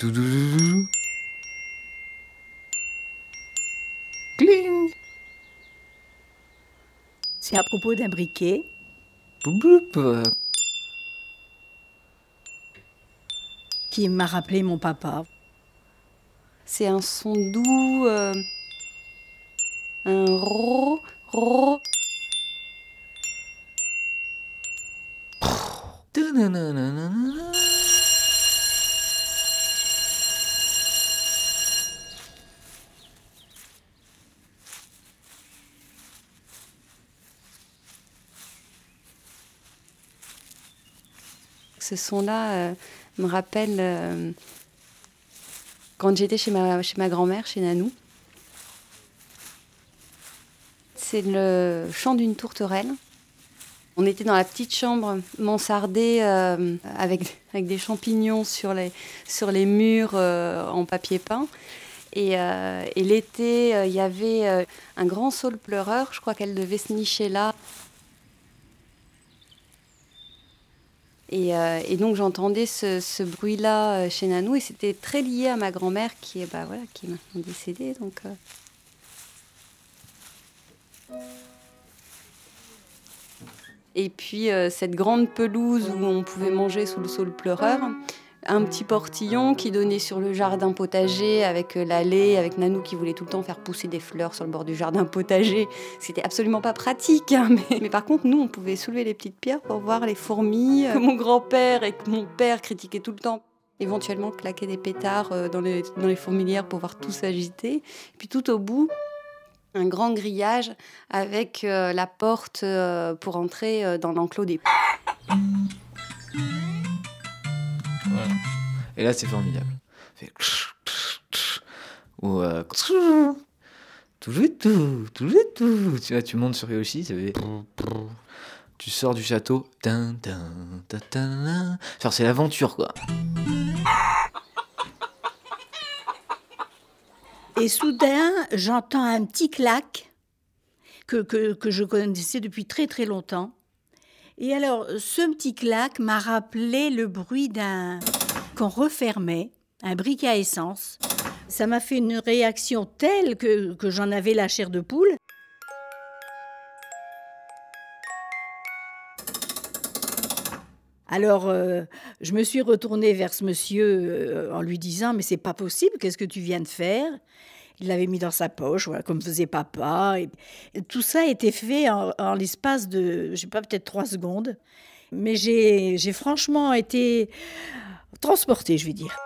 Toudoudou. C'est à propos d'un briquet. Boup, boup, qui m'a rappelé mon papa. C'est un son doux, euh, un ro, ro. Ce son-là euh, me rappelle euh, quand j'étais chez ma, grand-mère, chez Nanou. C'est le chant d'une tourterelle. On était dans la petite chambre mansardée euh, avec, des champignons sur les, murs en papier peint. Et, et l'été, il y avait un grand saule pleureur. Je crois qu'elle devait se nicher là. Et, euh, et donc j'entendais ce, bruit-là euh, chez Nanou et c'était très lié à ma grand-mère qui est, bah, voilà, qui est maintenant décédée. Donc, euh, Et puis cette grande pelouse où on pouvait manger sous le saule pleureur. Un petit portillon qui donnait sur le jardin potager avec euh, l'allée, avec Nanou qui voulait tout le temps faire pousser des fleurs sur le bord du jardin potager. C'était absolument pas pratique. hein, mais, par contre, nous, on pouvait soulever les petites pierres pour voir les fourmis euh, que mon grand-père et que mon père critiquaient tout le temps. Éventuellement claquer des pétards euh, dans les, dans les fourmilières pour voir tout s'agiter. Puis tout au bout, un grand grillage avec la porte pour entrer dans l'enclos des Et là, c'est formidable. Fait Ou euh, toujours tout, toujours tout. Tu vois, tu montes sur Yoshi, ça tu sors du château. C'est l'aventure, quoi. Et soudain, j'entends un petit clac que, que, que je connaissais depuis très très longtemps. Et alors, ce petit clac m'a rappelé le bruit d'un qu'on refermait, un briquet à essence. Ça m'a fait une réaction telle que, que j'en avais la chair de poule. Alors, euh, je me suis retournée vers ce monsieur euh, en lui disant Mais c'est pas possible, qu'est-ce que tu viens de faire? Il l'avait mis dans sa poche, voilà, comme faisait papa. Et, tout ça a été fait en, en l'espace de, je sais pas, peut-être trois secondes. Mais j'ai franchement été transportée, je vais dire.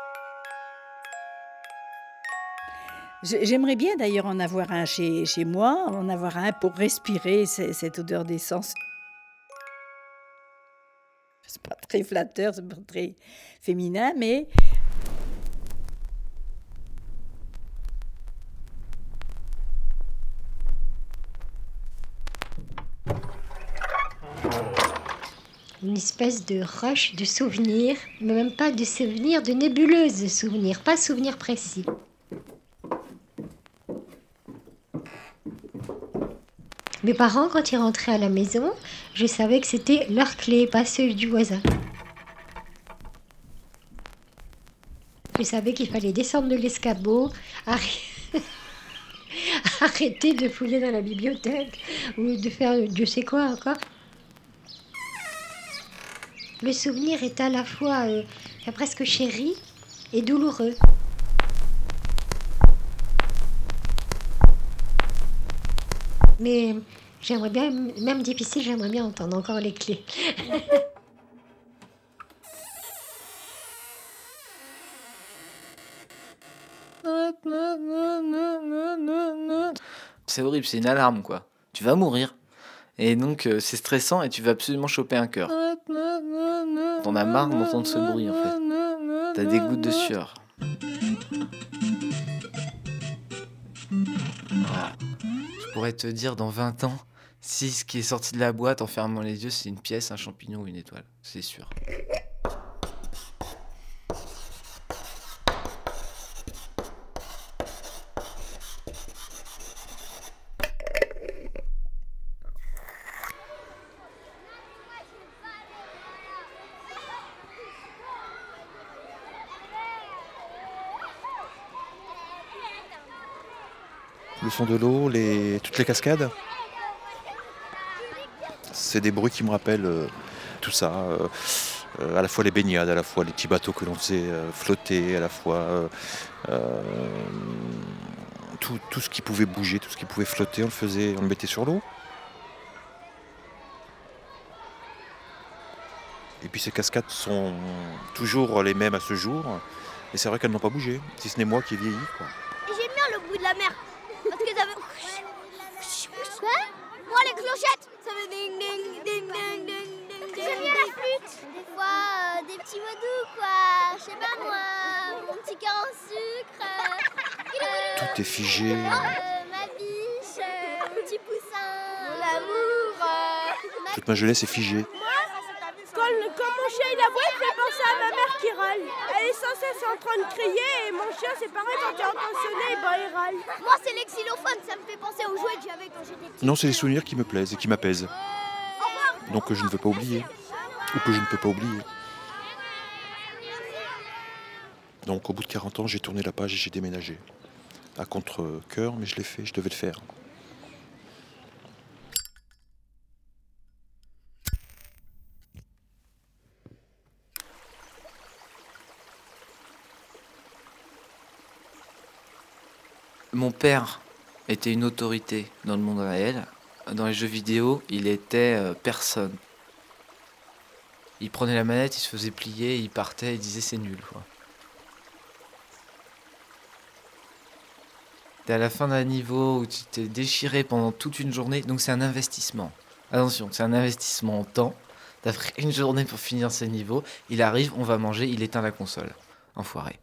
J'ai- J'aimerais bien d'ailleurs en avoir un chez, moi, en avoir un pour respirer ce- cette odeur d'essence. C'est pas très flatteur, c'est pas très féminin, mais une espèce de rush de souvenirs, mais même pas de souvenirs, de nébuleuse de souvenirs, pas souvenirs précis. Mes parents, quand ils rentraient à la maison, je savais que c'était leur clé, pas ceux du voisin. Je savais qu'il fallait descendre de l'escabeau, arrêter de fouiller dans la bibliothèque ou de faire Dieu sait quoi encore. Le souvenir est à la fois euh, presque chéri et douloureux. Mais j'aimerais bien, même difficile, j'aimerais bien entendre encore les clés. C'est horrible, c'est une alarme, quoi. Tu vas mourir. Et donc, euh, c'est stressant et tu vas absolument choper un cœur. T'en as marre d'entendre ce bruit, en fait. T'as des gouttes de sueur. Je pourrais te dire dans 20 ans si ce qui est sorti de la boîte en fermant les yeux, c'est une pièce, un champignon ou une étoile. C'est sûr. Le son de l'eau, toutes les cascades. C'est des bruits qui me rappellent euh, tout ça. euh, euh, à la fois les baignades, à la fois les petits bateaux que l'on faisait flotter, à la fois tout, tout ce qui pouvait bouger, tout ce qui pouvait flotter, on le faisait, on le mettait sur l'eau. Et puis ces cascades sont toujours les mêmes à ce jour. Et c'est vrai qu'elles n'ont pas bougé, si ce n'est moi qui ai vieilli. J'aime bien le bruit de la mer. Que ça fait. Quoi Moi, les clochettes, ça fait ding ding ding ding ding ding. J'aime bien la flûte. Des fois, euh, des petits mots doux, quoi. Je sais pas moi, mon petit cœur en sucre. euh, Tout est figé. euh, ma biche, euh, mon petit poussin. Mon amour. euh, ma- Toute ma jeunesse est figée. Quand, quand mon chien il aboie, il fait penser à ma mère qui râle. Elle est sans cesse en train de crier et mon chien c'est pareil quand il entend sonner, ben il râle. Moi, c'est les xylophones, ça me fait penser aux jouets que j'avais quand j'étais petite. Non, c'est les souvenirs qui me plaisent et qui m'apaisent. Donc que je ne veux pas oublier. Ou que je ne peux pas oublier. Donc au bout de 40 ans, j'ai tourné la page et j'ai déménagé. À contre-coeur, mais je l'ai fait, je devais le faire. Mon père était une autorité dans le monde réel. Dans les jeux vidéo, il était euh, personne. Il prenait la manette, il se faisait plier, il partait, il disait c'est nul. Quoi. T'es à la fin d'un niveau où tu t'es déchiré pendant toute une journée, donc c'est un investissement. Attention, c'est un investissement en temps. T'as pris une journée pour finir ces niveaux, il arrive, on va manger, il éteint la console. Enfoiré.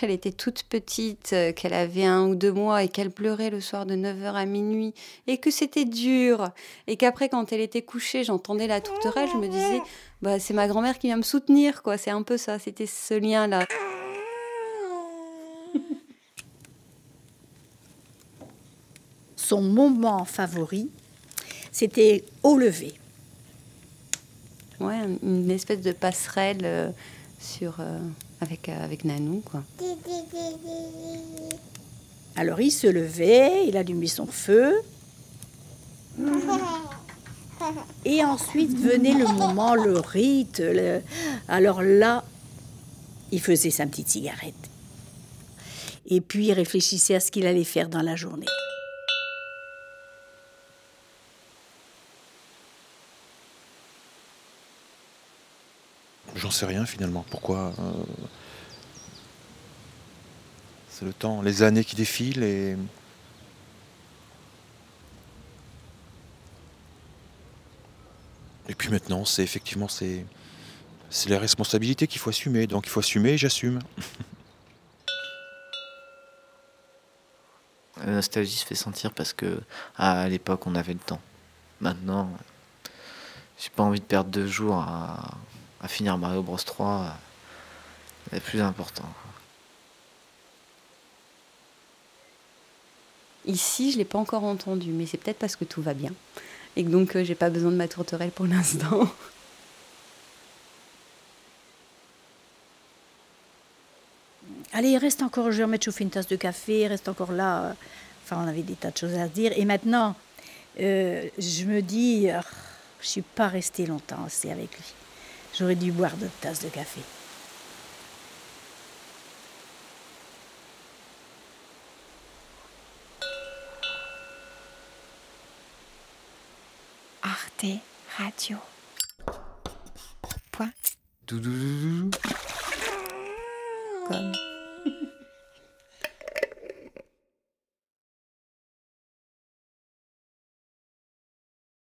Rachel était toute petite, euh, qu'elle avait un ou deux mois et qu'elle pleurait le soir de 9h à minuit et que c'était dur et qu'après quand elle était couchée, j'entendais la tourterelle, je me disais bah c'est ma grand-mère qui vient me soutenir quoi, c'est un peu ça, c'était ce lien là. Son moment favori, c'était au lever. Ouais, une espèce de passerelle euh, sur euh, avec euh, avec Nanou quoi. Alors il se levait, il allumait son feu. Et ensuite venait le moment, le rite. Alors là, il faisait sa petite cigarette. Et puis il réfléchissait à ce qu'il allait faire dans la journée. J'en sais rien finalement. Pourquoi euh, C'est le temps, les années qui défilent et. Et puis maintenant, c'est effectivement c'est les responsabilités qu'il faut assumer. Donc il faut assumer et j'assume. La nostalgie se fait sentir parce que à l'époque on avait le temps. Maintenant, j'ai pas envie de perdre deux jours à, à finir Mario Bros 3. C'est plus important. Ici, je l'ai pas encore entendu, mais c'est peut-être parce que tout va bien et que donc euh, j'ai pas besoin de ma tourterelle pour l'instant. Allez, reste encore, je vais remettre chauffer une tasse de café, reste encore là. euh, Enfin, on avait des tas de choses à se dire. Et maintenant, euh, je me dis, ah, je suis pas restée longtemps assez avec lui. J'aurais dû boire d'autres tasses de café. Arte Radio. Point. Doudou. Comme.